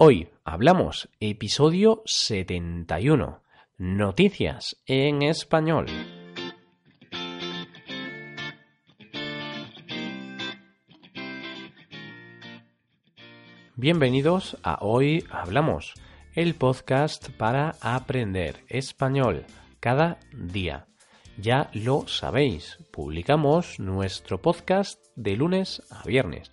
Hoy hablamos episodio 71. Noticias en español. Bienvenidos a Hoy Hablamos, el podcast para aprender español cada día. Ya lo sabéis, publicamos nuestro podcast de lunes a viernes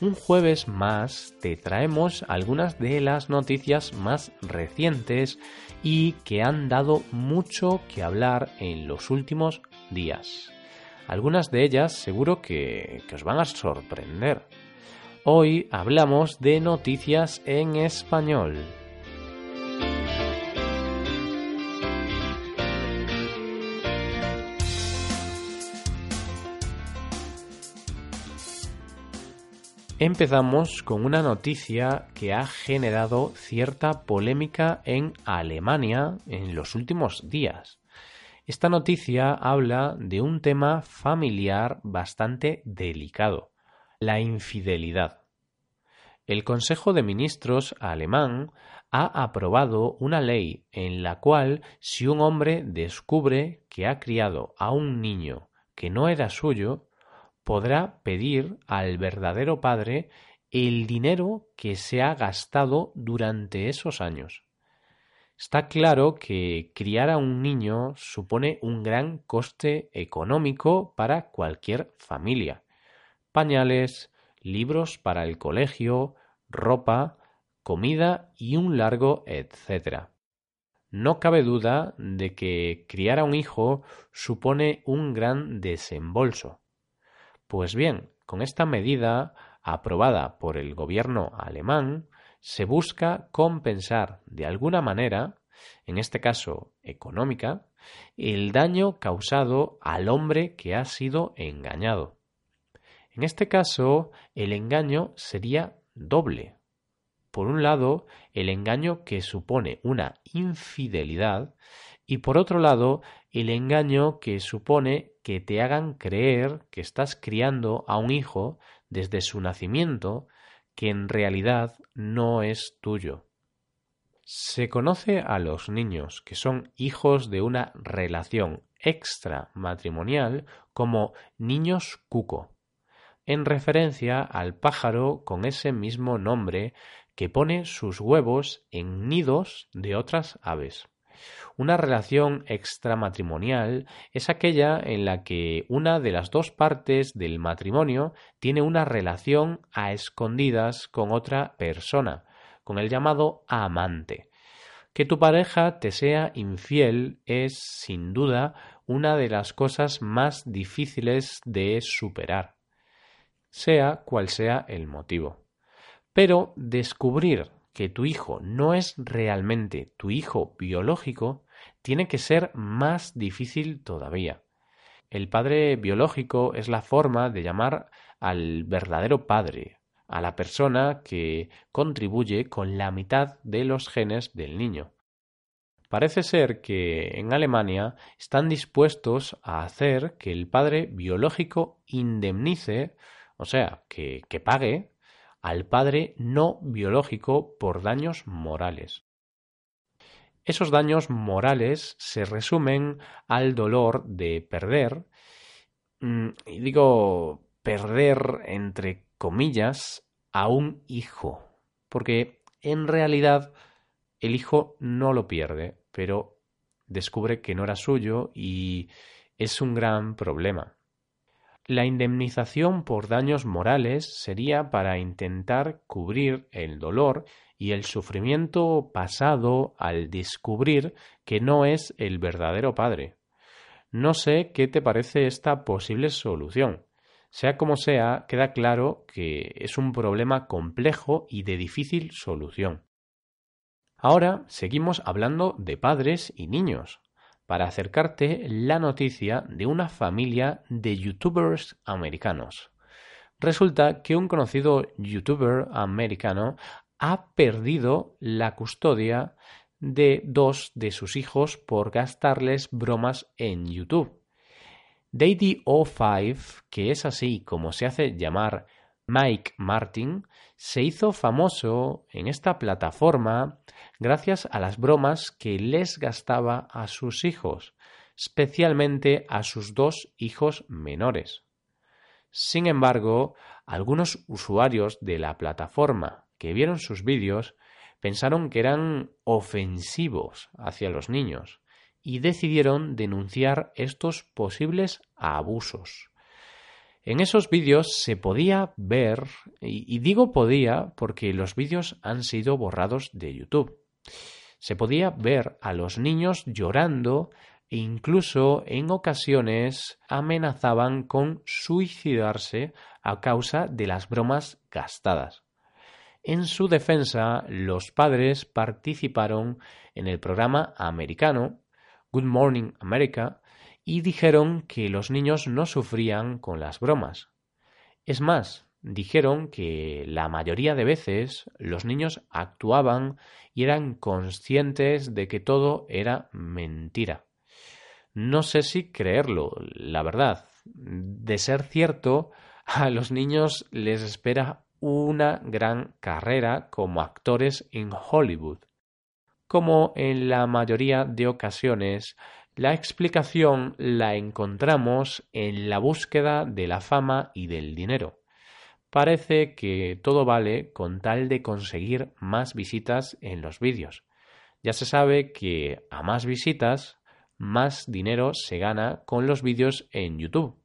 un jueves más te traemos algunas de las noticias más recientes y que han dado mucho que hablar en los últimos días. Algunas de ellas seguro que, os van a sorprender. Hoy hablamos de noticias en español. Empezamos con una noticia que ha generado cierta polémica en Alemania en los últimos días. Esta noticia habla de un tema familiar bastante delicado, la infidelidad. El Consejo de Ministros alemán ha aprobado una ley en la cual si un hombre descubre que ha criado a un niño que no era suyo, podrá pedir al verdadero padre el dinero que se ha gastado durante esos años. Está claro que criar a un niño supone un gran coste económico para cualquier familia. Pañales, libros para el colegio, ropa, comida y un largo etcétera. No cabe duda de que criar a un hijo supone un gran desembolso. Pues bien, con esta medida aprobada por el gobierno alemán, se busca compensar de alguna manera, en este caso económica, el daño causado al hombre que ha sido engañado. En este caso, el engaño sería doble. Por un lado, el engaño que supone una infidelidad y por otro lado, el engaño que supone que te hagan creer que estás criando a un hijo desde su nacimiento que en realidad no es tuyo. Se conoce a los niños que son hijos de una relación extramatrimonial como niños cuco, en referencia al pájaro con ese mismo nombre que pone sus huevos en nidos de otras aves. Una relación extramatrimonial es aquella en la que una de las dos partes del matrimonio tiene una relación a escondidas con otra persona, con el llamado amante. Que tu pareja te sea infiel es, sin duda, una de las cosas más difíciles de superar, sea cual sea el motivo. Pero descubrir que tu hijo no es realmente tu hijo biológico, tiene que ser más difícil todavía. El padre biológico es la forma de llamar al verdadero padre, a la persona que contribuye con la mitad de los genes del niño. Parece ser que en Alemania están dispuestos a hacer que el padre biológico indemnice, o sea, que, que pague al padre no biológico por daños morales. Esos daños morales se resumen al dolor de perder, mm, y digo perder entre comillas, a un hijo, porque en realidad el hijo no lo pierde, pero descubre que no era suyo y es un gran problema. La indemnización por daños morales sería para intentar cubrir el dolor y el sufrimiento pasado al descubrir que no es el verdadero padre. No sé qué te parece esta posible solución. Sea como sea, queda claro que es un problema complejo y de difícil solución. Ahora seguimos hablando de padres y niños, para acercarte la noticia de una familia de youtubers americanos. Resulta que un conocido youtuber americano ha perdido la custodia de dos de sus hijos por gastarles bromas en YouTube. Daddy05, que es así como se hace llamar Mike Martin, se hizo famoso en esta plataforma gracias a las bromas que les gastaba a sus hijos, especialmente a sus dos hijos menores. Sin embargo, algunos usuarios de la plataforma que vieron sus vídeos pensaron que eran ofensivos hacia los niños y decidieron denunciar estos posibles abusos. En esos vídeos se podía ver, y, digo podía porque los vídeos han sido borrados de YouTube, se podía ver a los niños llorando e incluso en ocasiones amenazaban con suicidarse a causa de las bromas gastadas. En su defensa, los padres participaron en el programa americano Good Morning America y dijeron que los niños no sufrían con las bromas. Es más, dijeron que la mayoría de veces los niños actuaban y eran conscientes de que todo era mentira. No sé si creerlo, la verdad. De ser cierto, a los niños les espera una gran carrera como actores en Hollywood. Como en la mayoría de ocasiones, la explicación la encontramos en la búsqueda de la fama y del dinero. Parece que todo vale con tal de conseguir más visitas en los vídeos. Ya se sabe que a más visitas, más dinero se gana con los vídeos en YouTube.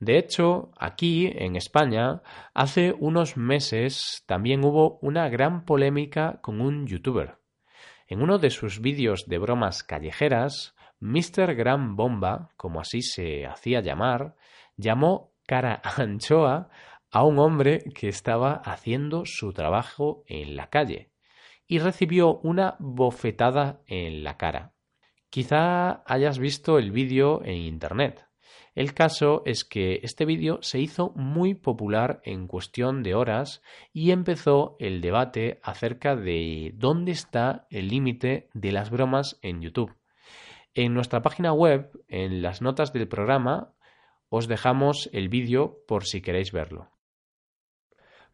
De hecho, aquí, en España, hace unos meses también hubo una gran polémica con un youtuber. En uno de sus vídeos de bromas callejeras, Mr. Gran Bomba, como así se hacía llamar, llamó cara anchoa a un hombre que estaba haciendo su trabajo en la calle y recibió una bofetada en la cara. Quizá hayas visto el vídeo en Internet. El caso es que este vídeo se hizo muy popular en cuestión de horas y empezó el debate acerca de dónde está el límite de las bromas en YouTube. En nuestra página web, en las notas del programa, os dejamos el vídeo por si queréis verlo.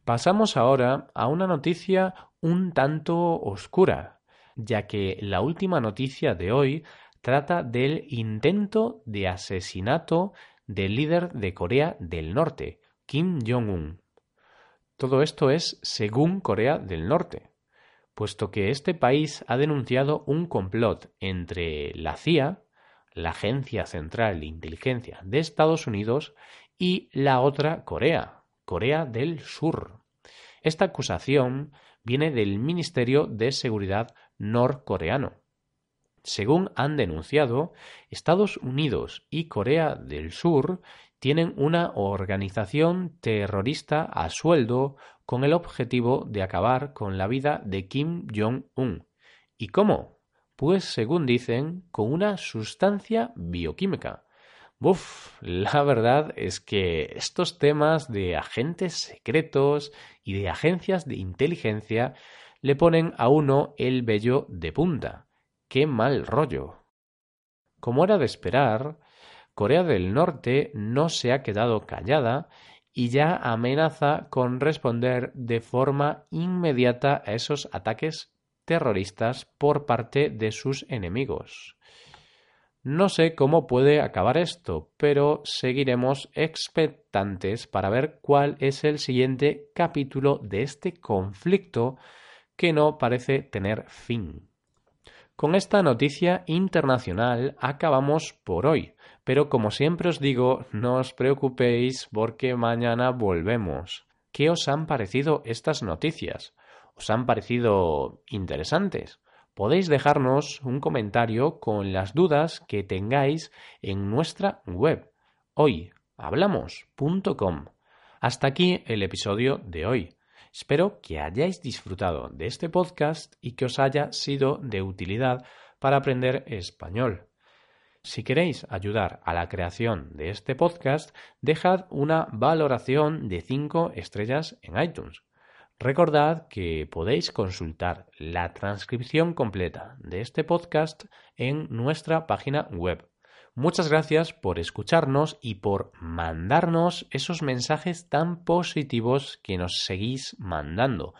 Pasamos ahora a una noticia un tanto oscura, ya que la última noticia de hoy trata del intento de asesinato del líder de Corea del Norte, Kim Jong-un. Todo esto es según Corea del Norte, puesto que este país ha denunciado un complot entre la CIA, la Agencia Central de Inteligencia de Estados Unidos, y la otra Corea, Corea del Sur. Esta acusación viene del Ministerio de Seguridad norcoreano. Según han denunciado, Estados Unidos y Corea del Sur tienen una organización terrorista a sueldo con el objetivo de acabar con la vida de Kim Jong-un. ¿Y cómo? Pues según dicen, con una sustancia bioquímica. Uf, la verdad es que estos temas de agentes secretos y de agencias de inteligencia le ponen a uno el vello de punta. ¡Qué mal rollo! Como era de esperar, Corea del Norte no se ha quedado callada y ya amenaza con responder de forma inmediata a esos ataques terroristas por parte de sus enemigos. No sé cómo puede acabar esto, pero seguiremos expectantes para ver cuál es el siguiente capítulo de este conflicto que no parece tener fin. Con esta noticia internacional acabamos por hoy, pero como siempre os digo, no os preocupéis porque mañana volvemos. ¿Qué os han parecido estas noticias? ¿Os han parecido interesantes? Podéis dejarnos un comentario con las dudas que tengáis en nuestra web hoyhablamos.com. Hasta aquí el episodio de hoy. Espero que hayáis disfrutado de este podcast y que os haya sido de utilidad para aprender español. Si queréis ayudar a la creación de este podcast, dejad una valoración de 5 estrellas en iTunes. Recordad que podéis consultar la transcripción completa de este podcast en nuestra página web. Muchas gracias por escucharnos y por mandarnos esos mensajes tan positivos que nos seguís mandando.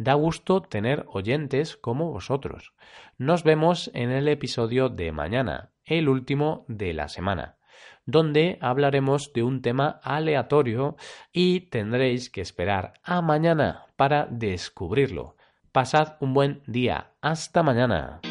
Da gusto tener oyentes como vosotros. Nos vemos en el episodio de mañana, el último de la semana, donde hablaremos de un tema aleatorio y tendréis que esperar a mañana para descubrirlo. Pasad un buen día. Hasta mañana.